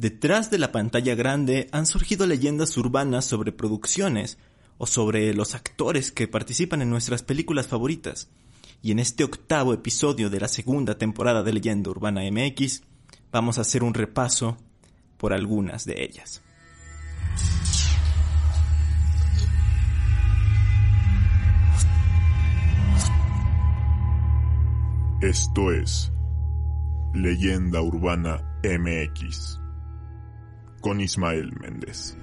detrás de la pantalla grande han surgido leyendas urbanas sobre producciones o sobre los actores que participan en nuestras películas favoritas. Y en este octavo episodio de la segunda temporada de Leyenda Urbana MX, vamos a hacer un repaso por algunas de ellas. Esto es Leyenda Urbana MX con Ismael Méndez.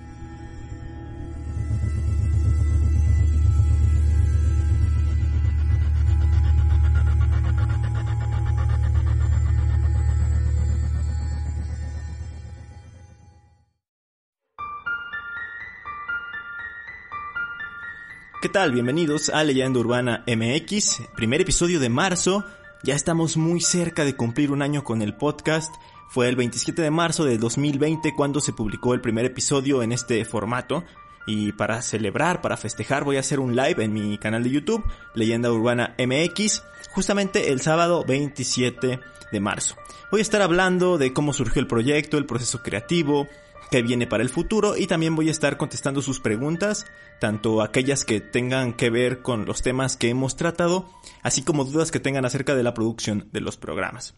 ¿Qué tal? Bienvenidos a Leyenda Urbana MX, primer episodio de marzo. Ya estamos muy cerca de cumplir un año con el podcast. Fue el 27 de marzo de 2020 cuando se publicó el primer episodio en este formato. Y para celebrar, para festejar, voy a hacer un live en mi canal de YouTube, Leyenda Urbana MX, justamente el sábado 27 de marzo. Voy a estar hablando de cómo surgió el proyecto, el proceso creativo, que viene para el futuro y también voy a estar contestando sus preguntas, tanto aquellas que tengan que ver con los temas que hemos tratado, así como dudas que tengan acerca de la producción de los programas.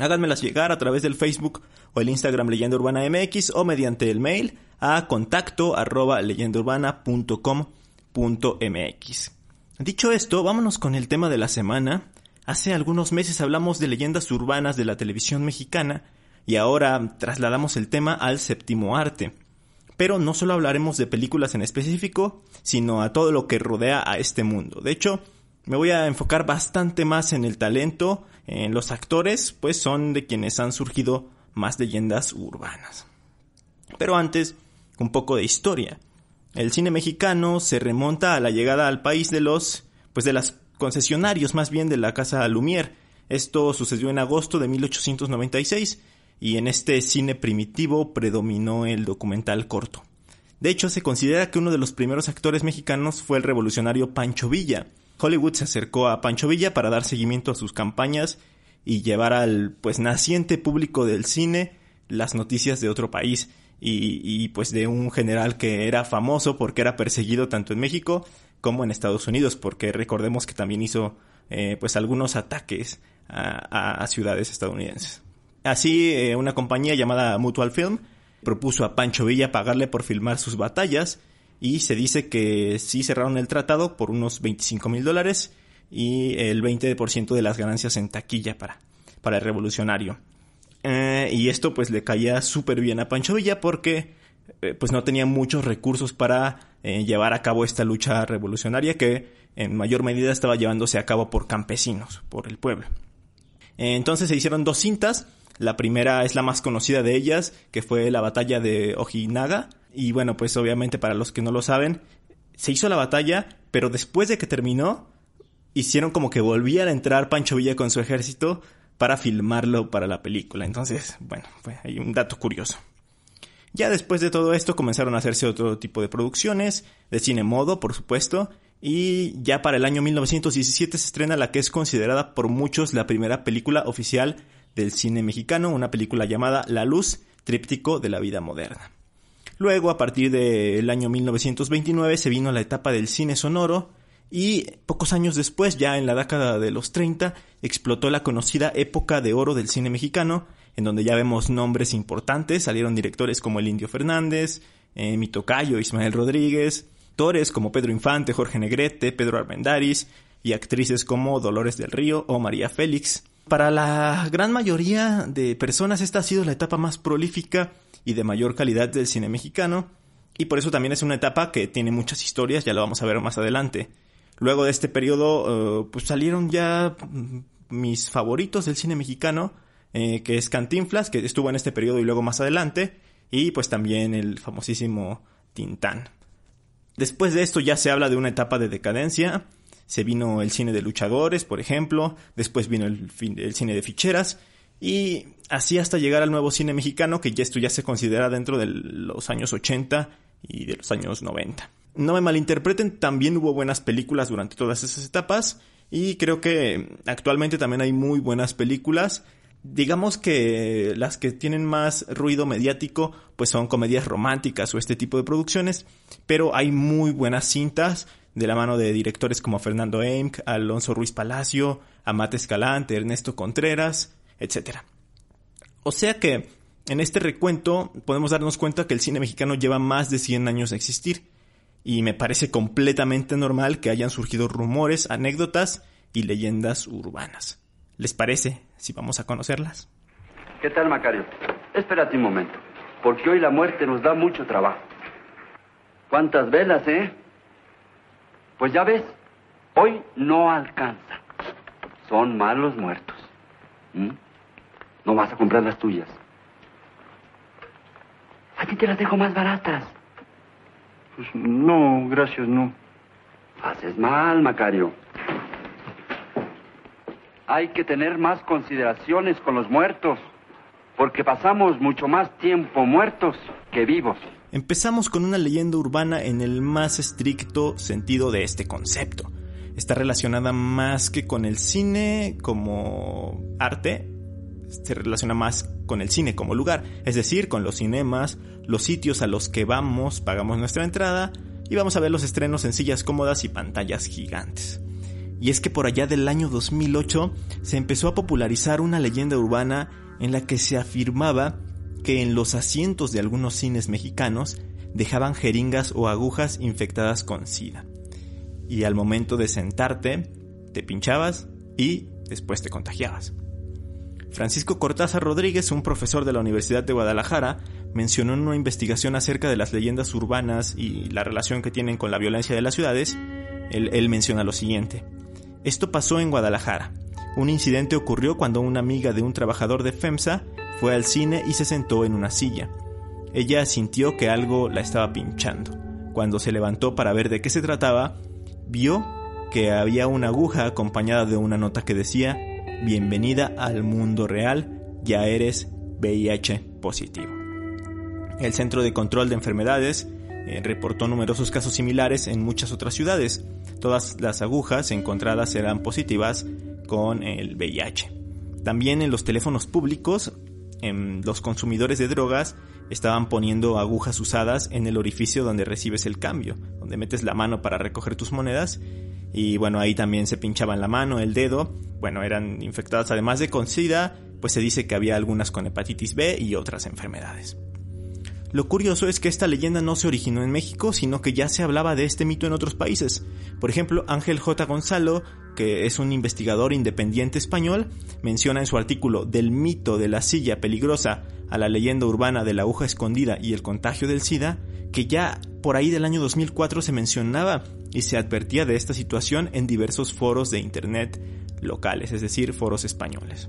Háganmelas llegar a través del Facebook o el Instagram Leyenda Urbana MX o mediante el mail a contacto arroba mx Dicho esto, vámonos con el tema de la semana. Hace algunos meses hablamos de leyendas urbanas de la televisión mexicana y ahora trasladamos el tema al séptimo arte. Pero no solo hablaremos de películas en específico, sino a todo lo que rodea a este mundo. De hecho, me voy a enfocar bastante más en el talento, en los actores, pues son de quienes han surgido más leyendas urbanas. Pero antes, un poco de historia. El cine mexicano se remonta a la llegada al país de los, pues de las concesionarios más bien de la casa Lumière. Esto sucedió en agosto de 1896 y en este cine primitivo predominó el documental corto. De hecho, se considera que uno de los primeros actores mexicanos fue el revolucionario Pancho Villa. Hollywood se acercó a Pancho Villa para dar seguimiento a sus campañas y llevar al pues naciente público del cine las noticias de otro país y, pues de un general que era famoso porque era perseguido tanto en México como en Estados Unidos porque recordemos que también hizo eh, pues algunos ataques a ciudades estadounidenses. Así, eh, una compañía llamada Mutual Film propuso a Pancho Villa pagarle por filmar sus batallas y se dice que sí cerraron el tratado por unos 25 mil dólares y el 20% de las ganancias en taquilla para, para el revolucionario. Eh, y esto pues le caía súper bien a Pancho Villa porque eh, pues no tenía muchos recursos para llevar a cabo esta lucha revolucionaria que en mayor medida estaba llevándose a cabo por campesinos, por el pueblo. entonces se hicieron dos cintas la primera es la más conocida de ellas, que fue la batalla de Ojinaga. Y bueno, pues obviamente para los que no lo saben, se hizo la batalla, pero después de que terminó, hicieron como que volviera a entrar Pancho Villa con su ejército para filmarlo para la película. Entonces, bueno, fue ahí un dato curioso. Ya después de todo esto comenzaron a hacerse otro tipo de producciones, de cine modo, por supuesto, y ya para el año 1917 se estrena la que es considerada por muchos la primera película oficial del cine mexicano, una película llamada La Luz, tríptico de la vida moderna. Luego, a partir del año 1929, se vino la etapa del cine sonoro y pocos años después, ya en la década de los 30, explotó la conocida época de oro del cine mexicano, en donde ya vemos nombres importantes, salieron directores como el Indio Fernández, eh, Mitocayo, Ismael Rodríguez, actores como Pedro Infante, Jorge Negrete, Pedro Armendáriz y actrices como Dolores del Río o María Félix. Para la gran mayoría de personas esta ha sido la etapa más prolífica y de mayor calidad del cine mexicano, y por eso también es una etapa que tiene muchas historias, ya lo vamos a ver más adelante. Luego de este periodo, eh, pues salieron ya mis favoritos del cine mexicano, eh, que es Cantinflas, que estuvo en este periodo y luego más adelante, y pues también el famosísimo Tintán. Después de esto ya se habla de una etapa de decadencia, se vino el cine de luchadores, por ejemplo, después vino el, cine de ficheras, y así hasta llegar al nuevo cine mexicano, que ya esto ya se considera dentro de los años 80 y de los años 90. No me malinterpreten, también hubo buenas películas durante todas esas etapas, y creo que actualmente también hay muy buenas películas, Digamos que las que tienen más ruido mediático pues son comedias románticas o este tipo de producciones, pero hay muy buenas cintas de la mano de directores como Fernando Eimk, Alonso Ruiz Palacio, Amate Escalante, Ernesto Contreras, etc. O sea que en este recuento podemos darnos cuenta que el cine mexicano lleva más de 100 años de existir y me parece completamente normal que hayan surgido rumores, anécdotas y leyendas urbanas. ¿Les parece si vamos a conocerlas? ¿Qué tal, Macario? Espérate un momento, porque hoy la muerte nos da mucho trabajo. ¿Cuántas velas, eh? Pues ya ves, hoy no alcanza. Son malos muertos. ¿Mm? No vas a comprar las tuyas. A ti te las dejo más baratas. Pues no, gracias, no. Haces mal, Macario. Hay que tener más consideraciones con los muertos, porque pasamos mucho más tiempo muertos que vivos. Empezamos con una leyenda urbana en el más estricto sentido de este concepto. Está relacionada más que con el cine como arte, se relaciona más con el cine como lugar, es decir, con los cinemas, los sitios a los que vamos, pagamos nuestra entrada y vamos a ver los estrenos en sillas cómodas y pantallas gigantes. Y es que por allá del año 2008 se empezó a popularizar una leyenda urbana en la que se afirmaba que en los asientos de algunos cines mexicanos dejaban jeringas o agujas infectadas con SIDA. Y al momento de sentarte, te pinchabas y después te contagiabas. Francisco Cortázar Rodríguez, un profesor de la Universidad de Guadalajara, mencionó en una investigación acerca de las leyendas urbanas y la relación que tienen con la violencia de las ciudades, él, menciona lo siguiente. Esto pasó en Guadalajara. Un incidente ocurrió cuando una amiga de un trabajador de FEMSA fue al cine y se sentó en una silla. Ella sintió que algo la estaba pinchando. Cuando se levantó para ver de qué se trataba, vio que había una aguja acompañada de una nota que decía bienvenida al mundo real, ya eres VIH positivo. El Centro de Control de Enfermedades eh, reportó numerosos casos similares en muchas otras ciudades. Todas las agujas encontradas eran positivas con el VIH. También en los teléfonos públicos, en los consumidores de drogas estaban poniendo agujas usadas en el orificio donde recibes el cambio, donde metes la mano para recoger tus monedas y bueno, ahí también se pinchaban la mano, el dedo, bueno, eran infectadas además de con SIDA, pues se dice que había algunas con hepatitis B y otras enfermedades. Lo curioso es que esta leyenda no se originó en México, sino que ya se hablaba de este mito en otros países. Por ejemplo, Ángel J. Gonzalo, que es un investigador independiente español, menciona en su artículo Del mito de la silla peligrosa a la leyenda urbana de la aguja escondida y el contagio del SIDA, que ya por ahí del año 2004 se mencionaba y se advertía de esta situación en diversos foros de Internet locales, es decir, foros españoles.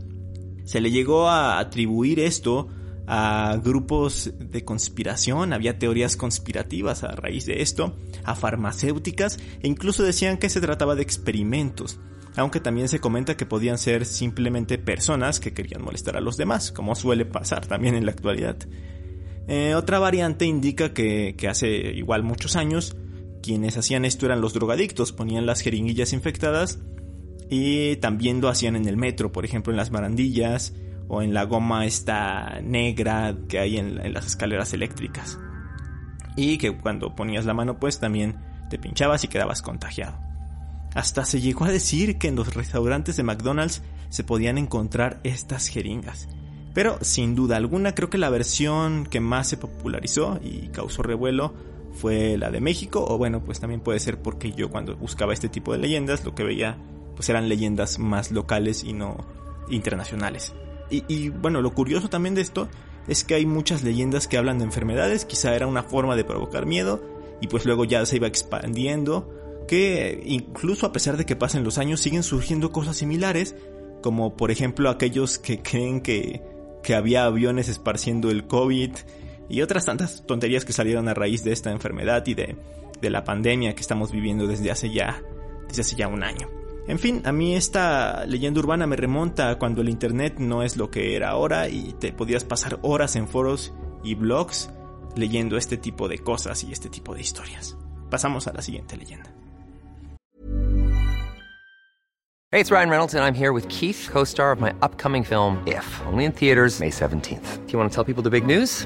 Se le llegó a atribuir esto a grupos de conspiración, había teorías conspirativas a raíz de esto, a farmacéuticas e incluso decían que se trataba de experimentos, aunque también se comenta que podían ser simplemente personas que querían molestar a los demás, como suele pasar también en la actualidad. Eh, otra variante indica que, que hace igual muchos años quienes hacían esto eran los drogadictos, ponían las jeringuillas infectadas y también lo hacían en el metro, por ejemplo en las barandillas o en la goma esta negra que hay en, las escaleras eléctricas. Y que cuando ponías la mano pues también te pinchabas y quedabas contagiado. Hasta se llegó a decir que en los restaurantes de McDonald's se podían encontrar estas jeringas. Pero sin duda alguna creo que la versión que más se popularizó y causó revuelo fue la de México o bueno pues también puede ser porque yo cuando buscaba este tipo de leyendas lo que veía pues eran leyendas más locales y no internacionales. Y, bueno, lo curioso también de esto es que hay muchas leyendas que hablan de enfermedades, quizá era una forma de provocar miedo y pues luego ya se iba expandiendo, que incluso a pesar de que pasen los años siguen surgiendo cosas similares, como por ejemplo aquellos que creen que, que había aviones esparciendo el COVID y otras tantas tonterías que salieron a raíz de esta enfermedad y de, de la pandemia que estamos viviendo desde hace ya, desde hace ya un año. En fin, a mí esta leyenda urbana me remonta a cuando el Internet no es lo que era ahora y te podías pasar horas en foros y blogs leyendo este tipo de cosas y este tipo de historias. Pasamos a la siguiente leyenda. Hey, it's Ryan Reynolds, and I'm here with Keith, co star of my upcoming film, If, only in theaters, May 17th. Do you want to tell people the big news?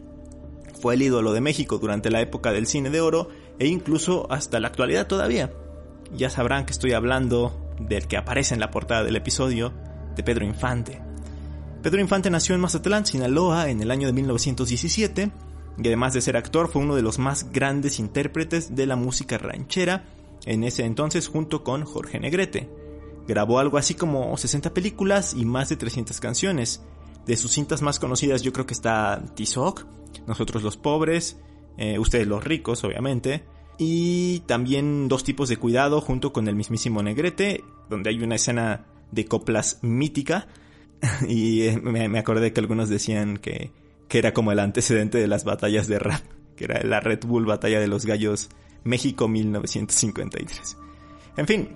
Fue el ídolo de México durante la época del cine de oro e incluso hasta la actualidad todavía. Ya sabrán que estoy hablando del que aparece en la portada del episodio, de Pedro Infante. Pedro Infante nació en Mazatlán, Sinaloa, en el año de 1917, y además de ser actor fue uno de los más grandes intérpretes de la música ranchera en ese entonces junto con Jorge Negrete. Grabó algo así como 60 películas y más de 300 canciones. De sus cintas más conocidas yo creo que está Tizoc, Nosotros los pobres, eh, Ustedes los ricos obviamente, y también Dos tipos de cuidado junto con el mismísimo Negrete, donde hay una escena de coplas mítica y eh, me, me, acordé que algunos decían que, que era como el antecedente de las batallas de rap, que era la Red Bull Batalla de los Gallos México 1953. En fin,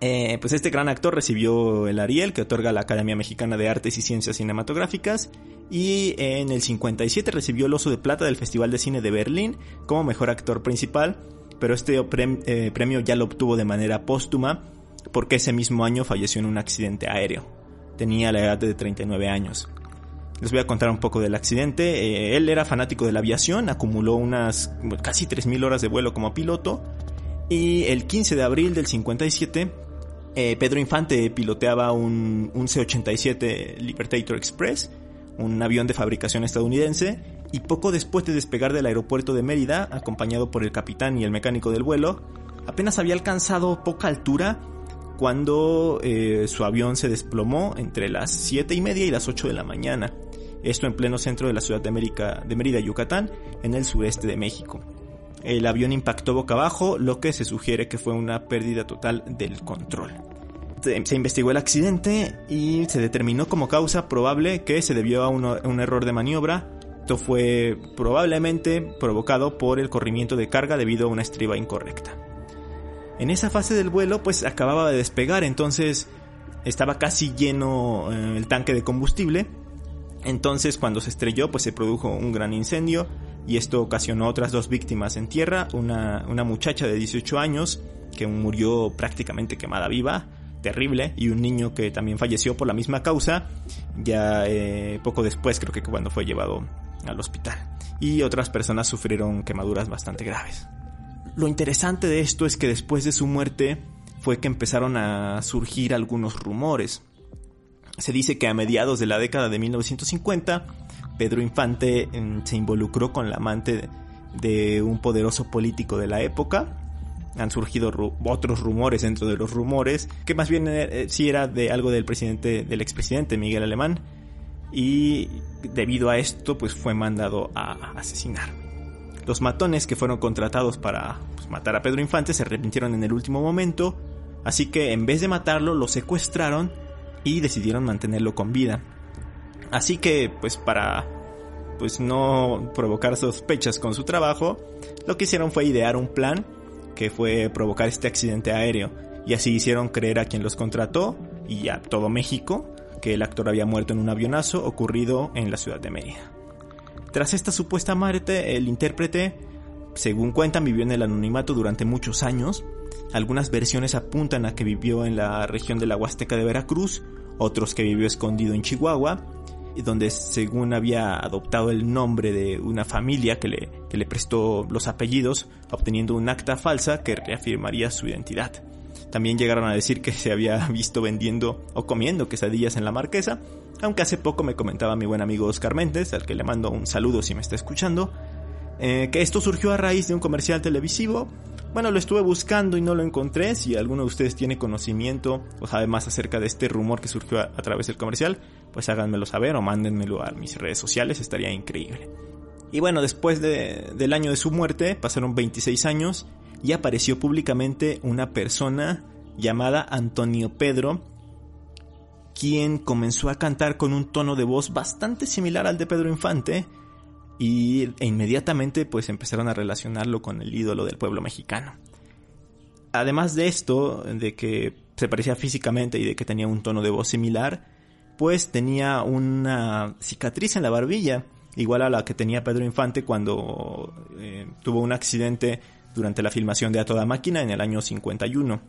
eh, pues este gran actor recibió el Ariel que otorga la Academia Mexicana de Artes y Ciencias Cinematográficas y en el 57 recibió el Oso de Plata del Festival de Cine de Berlín como mejor actor principal, pero este eh, premio ya lo obtuvo de manera póstuma porque ese mismo año falleció en un accidente aéreo. Tenía la edad de 39 años. Les voy a contar un poco del accidente. Eh, él era fanático de la aviación, acumuló unas casi 3.000 horas de vuelo como piloto y el 15 de abril del 57, eh, Pedro Infante piloteaba un, un C-87 Libertator Express, un avión de fabricación estadounidense, y poco después de despegar del aeropuerto de Mérida, acompañado por el capitán y el mecánico del vuelo, apenas había alcanzado poca altura cuando eh, su avión se desplomó entre las 7 y media y las 8 de la mañana. Esto en pleno centro de la ciudad de, América, de Mérida, Yucatán, en el sureste de México. El avión impactó boca abajo, lo que se sugiere que fue una pérdida total del control. Se investigó el accidente y se determinó como causa probable que se debió a un, error de maniobra. Esto fue probablemente provocado por el corrimiento de carga debido a una estriba incorrecta. En esa fase del vuelo pues acababa de despegar, entonces estaba casi lleno eh, el tanque de combustible. Entonces cuando se estrelló pues se produjo un gran incendio y esto ocasionó otras dos víctimas en tierra, una, una muchacha de 18 años que murió prácticamente quemada viva, terrible, y un niño que también falleció por la misma causa, ya eh, poco después creo que cuando fue llevado al hospital. Y otras personas sufrieron quemaduras bastante graves. Lo interesante de esto es que después de su muerte fue que empezaron a surgir algunos rumores. Se dice que a mediados de la década de 1950 Pedro Infante mm, se involucró con la amante de un poderoso político de la época. Han surgido otros rumores dentro de los rumores, que más bien eh, sí era de algo del presidente, del expresidente Miguel Alemán, y debido a esto, pues fue mandado a asesinar. Los matones que fueron contratados para pues, matar a Pedro Infante se arrepintieron en el último momento, así que en vez de matarlo, lo secuestraron y decidieron mantenerlo con vida. Así que, pues para pues no provocar sospechas con su trabajo, lo que hicieron fue idear un plan que fue provocar este accidente aéreo y así hicieron creer a quien los contrató y a todo México que el actor había muerto en un avionazo ocurrido en la ciudad de Mérida. Tras esta supuesta muerte, el intérprete, según cuentan, vivió en el anonimato durante muchos años. Algunas versiones apuntan a que vivió en la región de la Huasteca de Veracruz, otros que vivió escondido en Chihuahua, donde según había adoptado el nombre de una familia que le, le prestó los apellidos, obteniendo un acta falsa que reafirmaría su identidad. También llegaron a decir que se había visto vendiendo o comiendo quesadillas en la marquesa, aunque hace poco me comentaba mi buen amigo Oscar Méndez, al que le mando un saludo si me está escuchando, eh, que esto surgió a raíz de un comercial televisivo. Bueno, lo estuve buscando y no lo encontré. Si alguno de ustedes tiene conocimiento o sabe más acerca de este rumor que surgió a, través del comercial, pues háganmelo saber o mándenmelo a mis redes sociales, estaría increíble. Y bueno, después del año de su muerte, pasaron 26 años y apareció públicamente una persona llamada Antonio Pedro, quien comenzó a cantar con un tono de voz bastante similar al de Pedro Infante y, e inmediatamente pues empezaron a relacionarlo con el ídolo del pueblo mexicano. Además de esto, de que se parecía físicamente y de que tenía un tono de voz similar, pues tenía una cicatriz en la barbilla, igual a la que tenía Pedro Infante cuando eh, tuvo un accidente durante la filmación de A Toda Máquina en el año 51.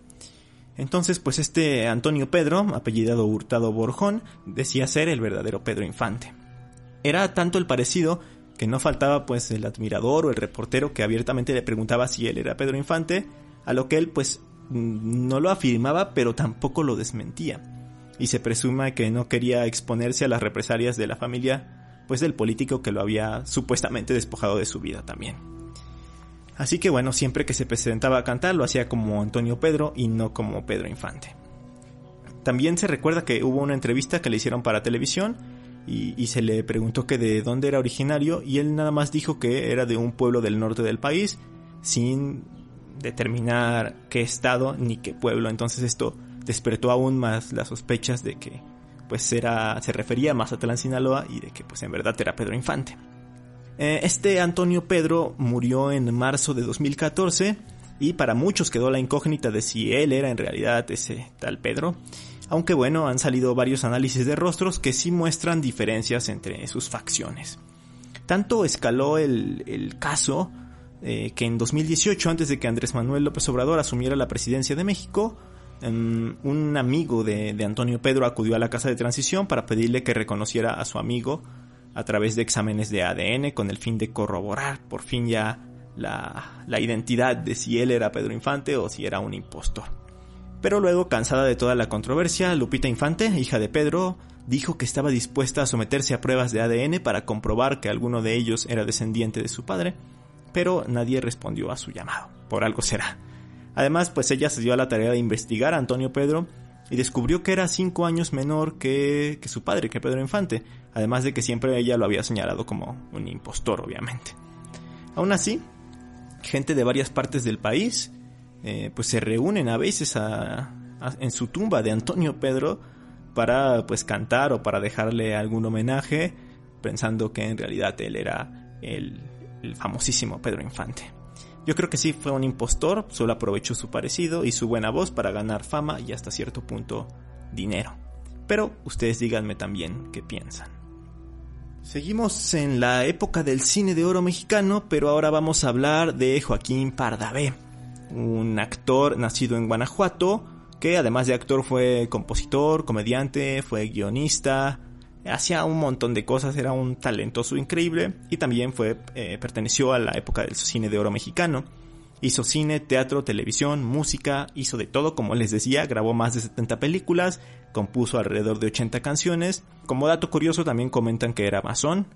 Entonces, pues este Antonio Pedro, apellidado Hurtado Borjón, decía ser el verdadero Pedro Infante. Era tanto el parecido no faltaba pues el admirador o el reportero que abiertamente le preguntaba si él era Pedro Infante, a lo que él pues no lo afirmaba pero tampoco lo desmentía. Y se presume que no quería exponerse a las represalias de la familia pues del político que lo había supuestamente despojado de su vida también. Así que bueno, siempre que se presentaba a cantar lo hacía como Antonio Pedro y no como Pedro Infante. También se recuerda que hubo una entrevista que le hicieron para televisión y, se le preguntó que de dónde era originario y él nada más dijo que era de un pueblo del norte del país sin determinar qué estado ni qué pueblo. Entonces esto despertó aún más las sospechas de que pues era, se refería a Mazatlán, Sinaloa y de que pues en verdad era Pedro Infante. Eh, este Antonio Pedro murió en marzo de 2014 y para muchos quedó la incógnita de si él era en realidad ese tal Pedro. Aunque bueno, han salido varios análisis de rostros que sí muestran diferencias entre sus facciones. Tanto escaló el, caso eh, que en 2018, antes de que Andrés Manuel López Obrador asumiera la presidencia de México, em, un amigo de, de Antonio Pedro acudió a la casa de transición para pedirle que reconociera a su amigo a través de exámenes de ADN con el fin de corroborar por fin ya la, identidad de si él era Pedro Infante o si era un impostor. Pero luego, cansada de toda la controversia, Lupita Infante, hija de Pedro, dijo que estaba dispuesta a someterse a pruebas de ADN para comprobar que alguno de ellos era descendiente de su padre, pero nadie respondió a su llamado, por algo será. Además, pues ella se dio a la tarea de investigar a Antonio Pedro y descubrió que era cinco años menor que, que su padre, que Pedro Infante, además de que siempre ella lo había señalado como un impostor, obviamente. Aún así, gente de varias partes del país eh, pues se reúnen a veces en su tumba de Antonio Pedro para pues cantar o para dejarle algún homenaje pensando que en realidad él era el, el famosísimo Pedro Infante. Yo creo que sí fue un impostor, solo aprovechó su parecido y su buena voz para ganar fama y hasta cierto punto dinero. Pero ustedes díganme también qué piensan. Seguimos en la época del cine de oro mexicano, pero ahora vamos a hablar de Joaquín Pardavé, un actor nacido en Guanajuato, que además de actor fue compositor, comediante, fue guionista, hacía un montón de cosas, era un talentoso increíble y también fue eh, perteneció a la época del cine de oro mexicano. Hizo cine, teatro, televisión, música, hizo de todo, como les decía, grabó más de 70 películas, compuso alrededor de 80 canciones. Como dato curioso también comentan que era masón,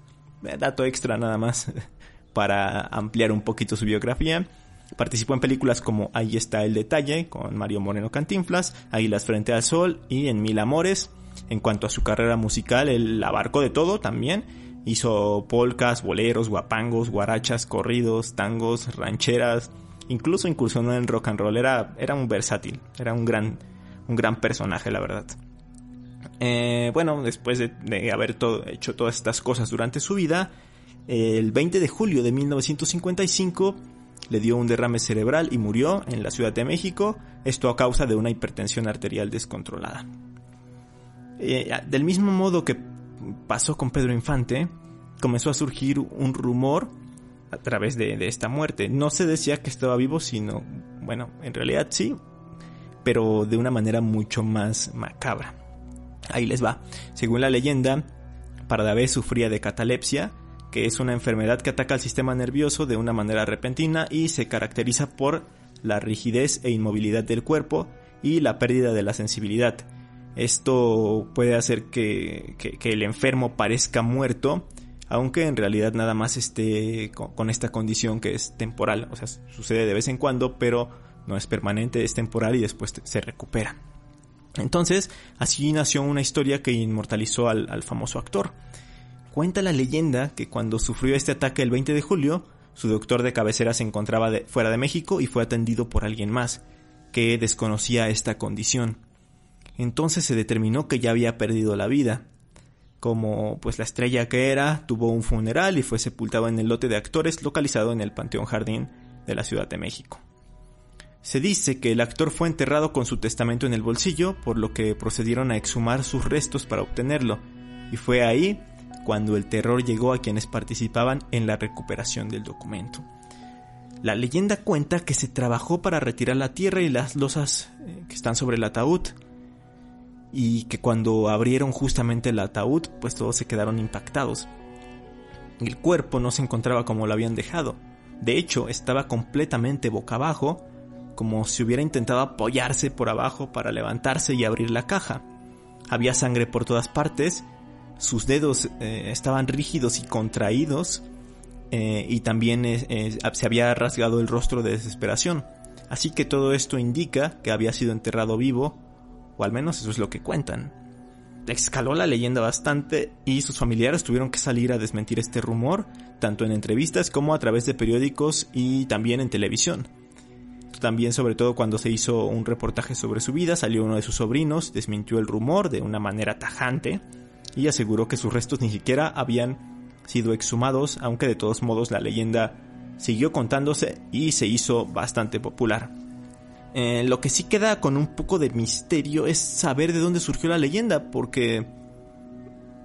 eh, dato extra nada más para ampliar un poquito su biografía. Participó en películas como Ahí está el detalle con Mario Moreno Cantinflas, Águilas frente al sol y En Mil Amores. En cuanto a su carrera musical, él abarcó de todo también. Hizo polcas, boleros, guapangos, guarachas, corridos, tangos, rancheras, incluso incursionó en rock and roll, era, era un versátil, era un gran, un gran personaje, la verdad. Eh, bueno, después de, haber hecho todas estas cosas durante su vida, el 20 de julio de 1955 le dio un derrame cerebral y murió en la Ciudad de México, esto a causa de una hipertensión arterial descontrolada. Eh, del mismo modo que pasó con Pedro Infante, comenzó a surgir un rumor a través de, esta muerte. No se decía que estaba vivo, sino, bueno, en realidad sí, pero de una manera mucho más macabra. Ahí les va. Según la leyenda, Pardavé sufría de catalepsia, que es una enfermedad que ataca al sistema nervioso de una manera repentina y se caracteriza por la rigidez e inmovilidad del cuerpo y la pérdida de la sensibilidad. Esto puede hacer que, el enfermo parezca muerto, aunque en realidad nada más esté con, esta condición que es temporal. O sea, sucede de vez en cuando, pero no es permanente, es temporal y después se recupera. Entonces, así nació una historia que inmortalizó al, famoso actor. Cuenta la leyenda que cuando sufrió este ataque el 20 de julio, su doctor de cabecera se encontraba fuera de México y fue atendido por alguien más, que desconocía esta condición. Entonces se determinó que ya había perdido la vida. Como pues la estrella que era, tuvo un funeral y fue sepultado en el lote de actores localizado en el Panteón Jardín de la Ciudad de México. Se dice que el actor fue enterrado con su testamento en el bolsillo, por lo que procedieron a exhumar sus restos para obtenerlo, y fue ahí cuando el terror llegó a quienes participaban en la recuperación del documento. La leyenda cuenta que se trabajó para retirar la tierra y las losas eh, que están sobre el ataúd, y que cuando abrieron justamente el ataúd, pues todos se quedaron impactados. El cuerpo no se encontraba como lo habían dejado, de hecho estaba completamente boca abajo, como si hubiera intentado apoyarse por abajo para levantarse y abrir la caja. Había sangre por todas partes, sus dedos eh, estaban rígidos y contraídos, eh, y también eh, se había rasgado el rostro de desesperación. Así que todo esto indica que había sido enterrado vivo, o al menos eso es lo que cuentan. Escaló la leyenda bastante y sus familiares tuvieron que salir a desmentir este rumor, tanto en entrevistas como a través de periódicos y también en televisión. También, sobre todo cuando se hizo un reportaje sobre su vida, salió uno de sus sobrinos, desmintió el rumor de una manera tajante y aseguró que sus restos ni siquiera habían sido exhumados, aunque de todos modos la leyenda siguió contándose y se hizo bastante popular. Eh, lo que sí queda con un poco de misterio es saber de dónde surgió la leyenda, porque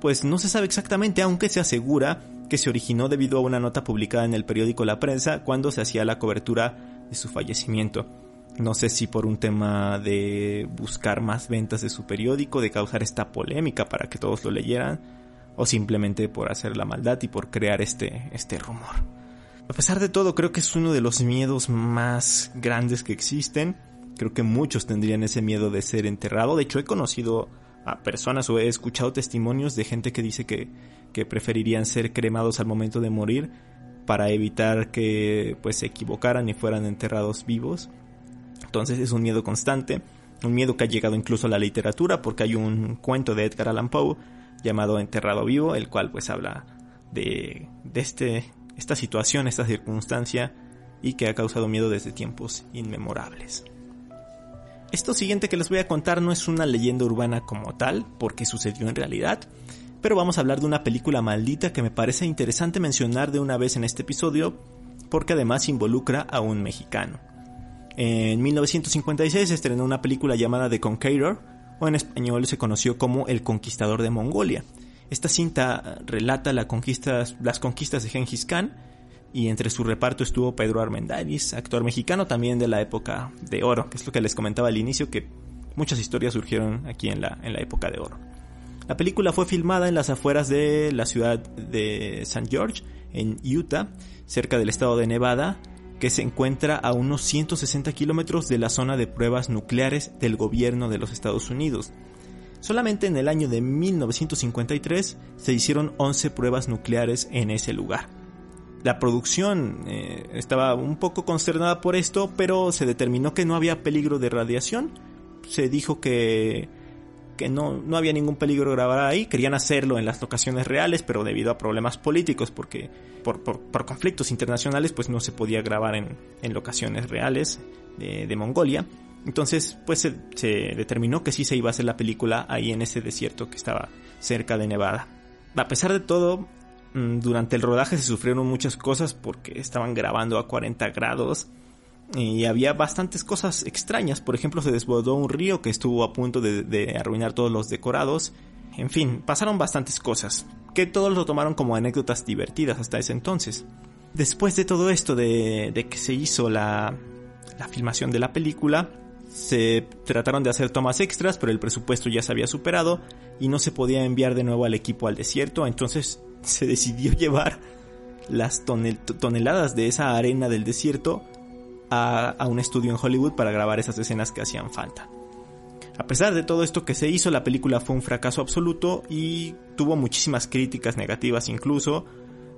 pues no se sabe exactamente, aunque se asegura que se originó debido a una nota publicada en el periódico La Prensa cuando se hacía la cobertura su fallecimiento. No sé si por un tema de buscar más ventas de su periódico, de causar esta polémica para que todos lo leyeran, o simplemente por hacer la maldad y por crear este, este rumor. A pesar de todo, creo que es uno de los miedos más grandes que existen. Creo que muchos tendrían ese miedo de ser enterrado. De hecho, he conocido a personas o he escuchado testimonios de gente que dice que, que preferirían ser cremados al momento de morir para evitar que pues se equivocaran y fueran enterrados vivos. Entonces es un miedo constante, un miedo que ha llegado incluso a la literatura porque hay un cuento de Edgar Allan Poe llamado Enterrado vivo, el cual pues habla de, este, esta situación, esta circunstancia y que ha causado miedo desde tiempos inmemorables. Esto siguiente que les voy a contar no es una leyenda urbana como tal, porque sucedió en realidad, pero vamos a hablar de una película maldita que me parece interesante mencionar de una vez en este episodio, porque además involucra a un mexicano. En 1956 se estrenó una película llamada The Conqueror, o en español se conoció como El Conquistador de Mongolia. Esta cinta relata las conquistas de Genghis Khan, y entre su reparto estuvo Pedro Armendáriz, actor mexicano también de la época de oro, que es lo que les comentaba al inicio, que muchas historias surgieron aquí en la, en la época de oro. La película fue filmada en las afueras de la ciudad de St. George, en Utah, cerca del estado de Nevada, que se encuentra a unos 160 kilómetros de la zona de pruebas nucleares del gobierno de los Estados Unidos. Solamente en el año de 1953 se hicieron 11 pruebas nucleares en ese lugar. La producción eh, estaba un poco consternada por esto, pero se determinó que no había peligro de radiación. Se dijo que que no, no había ningún peligro grabar ahí, querían hacerlo en las locaciones reales, pero debido a problemas políticos, porque por, por, conflictos internacionales, pues no se podía grabar en, en locaciones reales de, de, Mongolia. Entonces, pues se, determinó que sí se iba a hacer la película ahí en ese desierto que estaba cerca de Nevada. A pesar de todo, mm, durante el rodaje se sufrieron muchas cosas porque estaban grabando a 40 grados y había bastantes cosas extrañas. Por ejemplo, se desbordó un río que estuvo a punto de, arruinar todos los decorados. En fin, pasaron bastantes cosas, que todos lo tomaron como anécdotas divertidas hasta ese entonces. Después de todo esto, de, que se hizo la, la filmación de la película, se trataron de hacer tomas extras, pero el presupuesto ya se había superado y no se podía enviar de nuevo al equipo al desierto, entonces se decidió llevar las toneladas de esa arena del desierto a, un estudio en Hollywood para grabar esas escenas que hacían falta. A pesar de todo esto que se hizo, la película fue un fracaso absoluto y tuvo muchísimas críticas negativas incluso,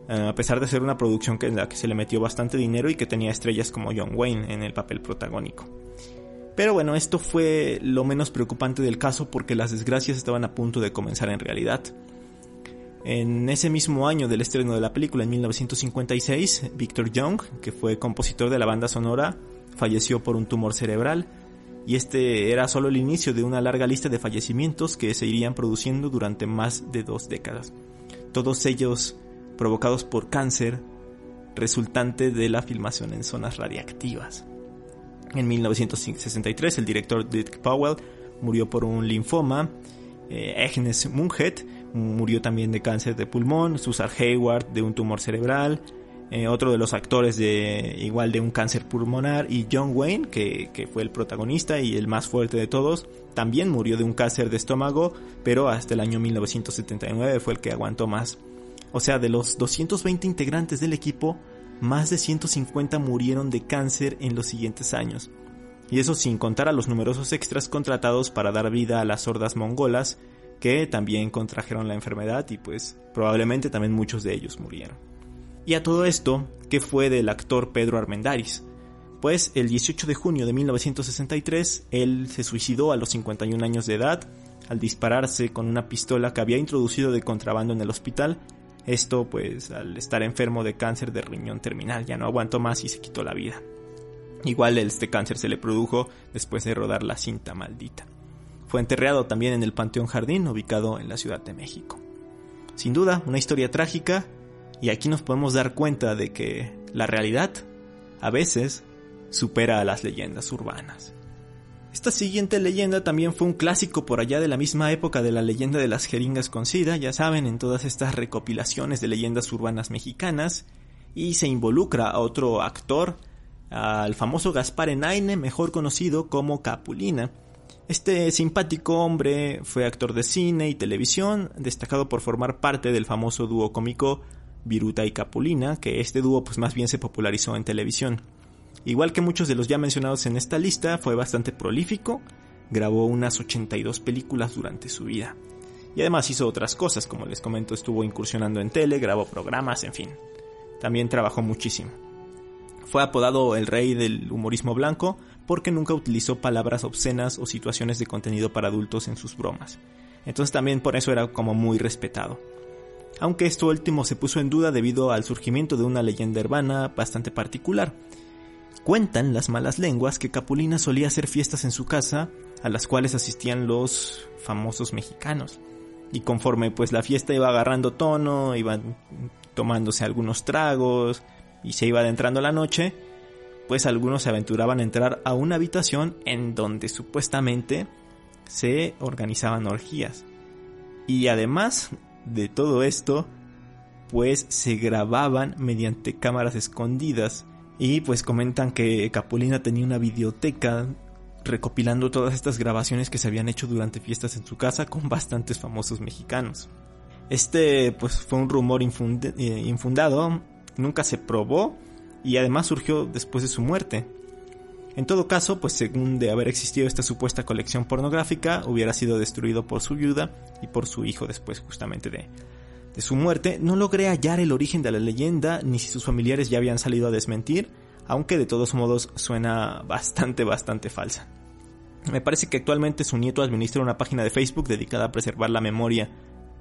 eh, a pesar de ser una producción en la que se le metió bastante dinero y que tenía estrellas como John Wayne en el papel protagónico. Pero bueno, esto fue lo menos preocupante del caso porque las desgracias estaban a punto de comenzar en realidad. En ese mismo año del estreno de la película, en 1956, Victor Young, que fue compositor de la banda sonora, falleció por un tumor cerebral, y este era solo el inicio de una larga lista de fallecimientos que se irían produciendo durante más de dos décadas. Todos ellos provocados por cáncer resultante de la filmación en zonas radiactivas. En 1963 el director Dick Powell murió por un linfoma, eh, Agnes Munget murió también de cáncer de pulmón, Susan Hayward de un tumor cerebral, eh, otro de los actores de igual de un cáncer pulmonar y John Wayne, que, que, fue el protagonista y el más fuerte de todos, también murió de un cáncer de estómago, pero hasta el año 1979 fue el que aguantó más. O sea, de los 220 integrantes del equipo, más de 150 murieron de cáncer en los siguientes años. Y eso sin contar a los numerosos extras contratados para dar vida a las sordas mongolas, que también contrajeron la enfermedad y pues probablemente también muchos de ellos murieron. Y a todo esto, ¿qué fue del actor Pedro Armendáriz? Pues el 18 de junio de 1963, él se suicidó a los 51 años de edad al dispararse con una pistola que había introducido de contrabando en el hospital esto pues al estar enfermo de cáncer de riñón terminal, ya no aguantó más y se quitó la vida. Igual este cáncer se le produjo después de rodar la cinta maldita. Fue enterrado también en el Panteón Jardín, ubicado en la Ciudad de México. Sin duda, una historia trágica, y aquí nos podemos dar cuenta de que la realidad, a veces, supera a las leyendas urbanas. Esta siguiente leyenda también fue un clásico por allá de la misma época de la leyenda de las jeringas con sida, ya saben, en todas estas recopilaciones de leyendas urbanas mexicanas, y se involucra a otro actor, al famoso Gaspar Enaine, mejor conocido como Capulina. Este simpático hombre fue actor de cine y televisión, destacado por formar parte del famoso dúo cómico Viruta y Capulina, que este dúo pues más bien se popularizó en televisión. Igual que muchos de los ya mencionados en esta lista, fue bastante prolífico, grabó unas 82 películas durante su vida. Y además hizo otras cosas, como les comento, estuvo incursionando en tele, grabó programas, en fin. También trabajó muchísimo. Fue apodado el rey del humorismo blanco porque nunca utilizó palabras obscenas o situaciones de contenido para adultos en sus bromas. Entonces también por eso era como muy respetado. Aunque esto último se puso en duda debido al surgimiento de una leyenda urbana bastante particular, Cuentan las malas lenguas que Capulina solía hacer fiestas en su casa a las cuales asistían los famosos mexicanos. Y conforme pues la fiesta iba agarrando tono, iban tomándose algunos tragos y se iba adentrando la noche, pues algunos se aventuraban a entrar a una habitación en donde supuestamente se organizaban orgías. Y además de todo esto, pues se grababan mediante cámaras escondidas y pues comentan que Capulina tenía una videoteca recopilando todas estas grabaciones que se habían hecho durante fiestas en su casa con bastantes famosos mexicanos. Este pues fue un rumor eh, infundado, nunca se probó y además surgió después de su muerte. En todo caso, pues según de haber existido esta supuesta colección pornográfica, hubiera sido destruido por su viuda y por su hijo después justamente de, de su muerte, no logré hallar el origen de la leyenda ni si sus familiares ya habían salido a desmentir, aunque de todos modos suena bastante, bastante falsa. Me parece que actualmente su nieto administra una página de Facebook dedicada a preservar la memoria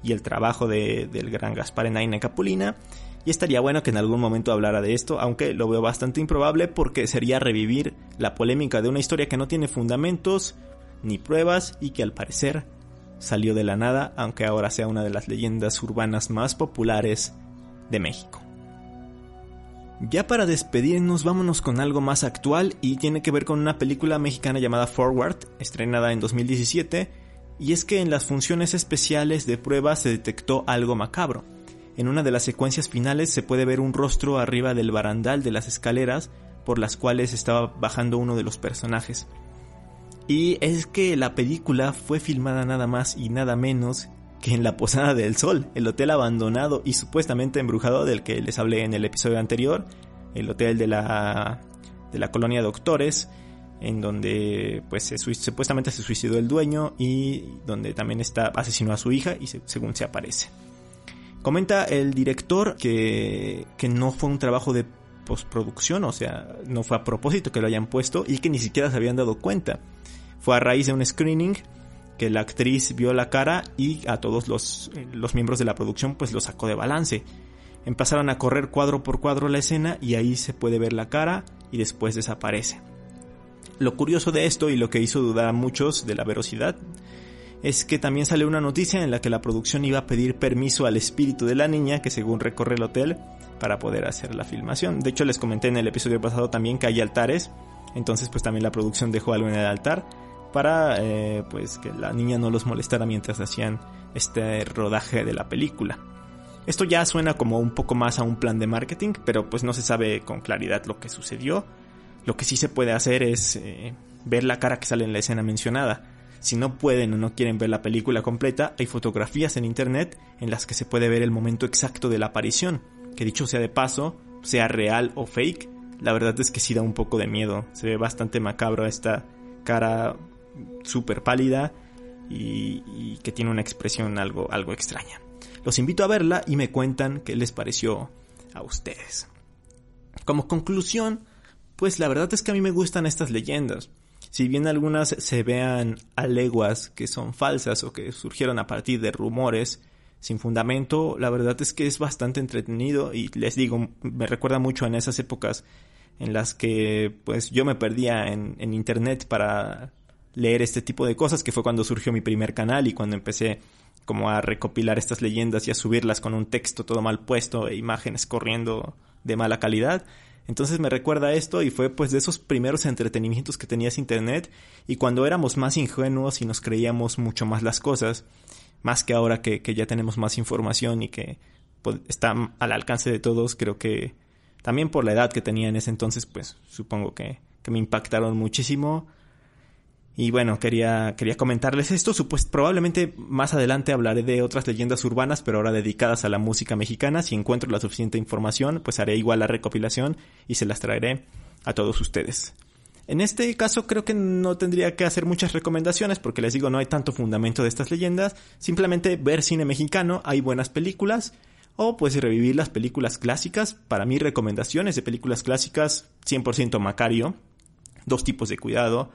y el trabajo de, del gran Gaspar Enaine Capulina, y estaría bueno que en algún momento hablara de esto, aunque lo veo bastante improbable porque sería revivir la polémica de una historia que no tiene fundamentos ni pruebas y que al parecer salió de la nada, aunque ahora sea una de las leyendas urbanas más populares de México. Ya para despedirnos, vámonos con algo más actual y tiene que ver con una película mexicana llamada Forward, estrenada en 2017, y es que en las funciones especiales de prueba se detectó algo macabro. En una de las secuencias finales se puede ver un rostro arriba del barandal de las escaleras por las cuales estaba bajando uno de los personajes. Y es que la película fue filmada nada más y nada menos que en la Posada del Sol, el hotel abandonado y supuestamente embrujado del que les hablé en el episodio anterior, el hotel de la, de la colonia Doctores, en donde pues supuestamente se suicidó el dueño y donde también está asesinó a su hija y según se aparece. Comenta el director que, que no fue un trabajo de postproducción, o sea, no fue a propósito que lo hayan puesto y que ni siquiera se habían dado cuenta. Fue a raíz de un screening que la actriz vio la cara y a todos los, los miembros de la producción pues lo sacó de balance. Empezaron a correr cuadro por cuadro la escena y ahí se puede ver la cara y después desaparece. Lo curioso de esto y lo que hizo dudar a muchos de la verosidad es que también sale una noticia en la que la producción iba a pedir permiso al espíritu de la niña que según recorre el hotel para poder hacer la filmación. De hecho les comenté en el episodio pasado también que hay altares, entonces pues también la producción dejó algo en el altar para eh, pues que la niña no los molestara mientras hacían este rodaje de la película. Esto ya suena como un poco más a un plan de marketing, pero pues no se sabe con claridad lo que sucedió. Lo que sí se puede hacer es eh, ver la cara que sale en la escena mencionada. Si no pueden o no quieren ver la película completa, hay fotografías en internet en las que se puede ver el momento exacto de la aparición. Que dicho sea de paso, sea real o fake, la verdad es que sí da un poco de miedo. Se ve bastante macabro esta cara súper pálida y, que tiene una expresión algo, algo extraña. Los invito a verla y me cuentan qué les pareció a ustedes. Como conclusión, pues la verdad es que a mí me gustan estas leyendas. Si bien algunas se vean a leguas que son falsas o que surgieron a partir de rumores sin fundamento, la verdad es que es bastante entretenido y les digo, me recuerda mucho en esas épocas en las que pues yo me perdía en, en internet para leer este tipo de cosas, que fue cuando surgió mi primer canal y cuando empecé como a recopilar estas leyendas y a subirlas con un texto todo mal puesto e imágenes corriendo de mala calidad. Entonces me recuerda esto y fue pues de esos primeros entretenimientos que tenías internet y cuando éramos más ingenuos y nos creíamos mucho más las cosas, más que ahora que, ya tenemos más información y que pues, está al alcance de todos, creo que también por la edad que tenía en ese entonces, pues supongo que, que me impactaron muchísimo y bueno, quería, quería comentarles esto. Pues probablemente más adelante hablaré de otras leyendas urbanas, pero ahora dedicadas a la música mexicana. Si encuentro la suficiente información, pues haré igual la recopilación y se las traeré a todos ustedes. En este caso creo que no tendría que hacer muchas recomendaciones porque les digo no hay tanto fundamento de estas leyendas. Simplemente ver cine mexicano, hay buenas películas. O pues revivir las películas clásicas. Para mí recomendaciones de películas clásicas 100% Macario. Dos tipos de cuidado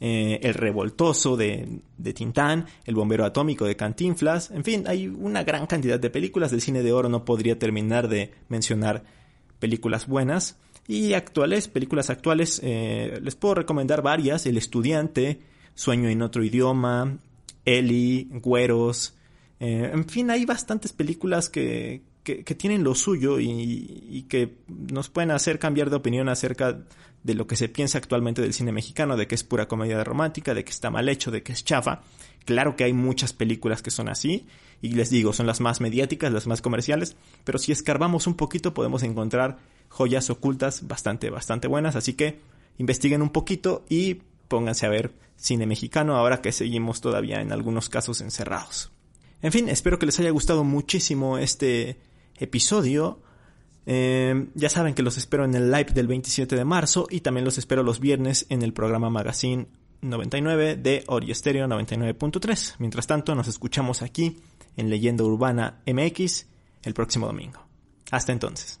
eh, el Revoltoso de, de, Tintán, El Bombero Atómico de Cantinflas, en fin, hay una gran cantidad de películas del cine de oro, no podría terminar de mencionar películas buenas. Y actuales, películas actuales, eh, les puedo recomendar varias, El Estudiante, Sueño en otro idioma, Eli, Güeros, eh, en fin, hay bastantes películas que, que, tienen lo suyo y, que nos pueden hacer cambiar de opinión acerca de lo que se piensa actualmente del cine mexicano, de que es pura comedia romántica, de que está mal hecho, de que es chafa. Claro que hay muchas películas que son así, y les digo, son las más mediáticas, las más comerciales, pero si escarbamos un poquito podemos encontrar joyas ocultas bastante, bastante buenas, así que investiguen un poquito y pónganse a ver cine mexicano ahora que seguimos todavía en algunos casos encerrados. En fin, espero que les haya gustado muchísimo este episodio. Eh, ya saben que los espero en el live del 27 de marzo y también los espero los viernes en el programa Magazine 99 de Ori Stereo 99.3. Mientras tanto, nos escuchamos aquí en Leyenda Urbana MX el próximo domingo. Hasta entonces.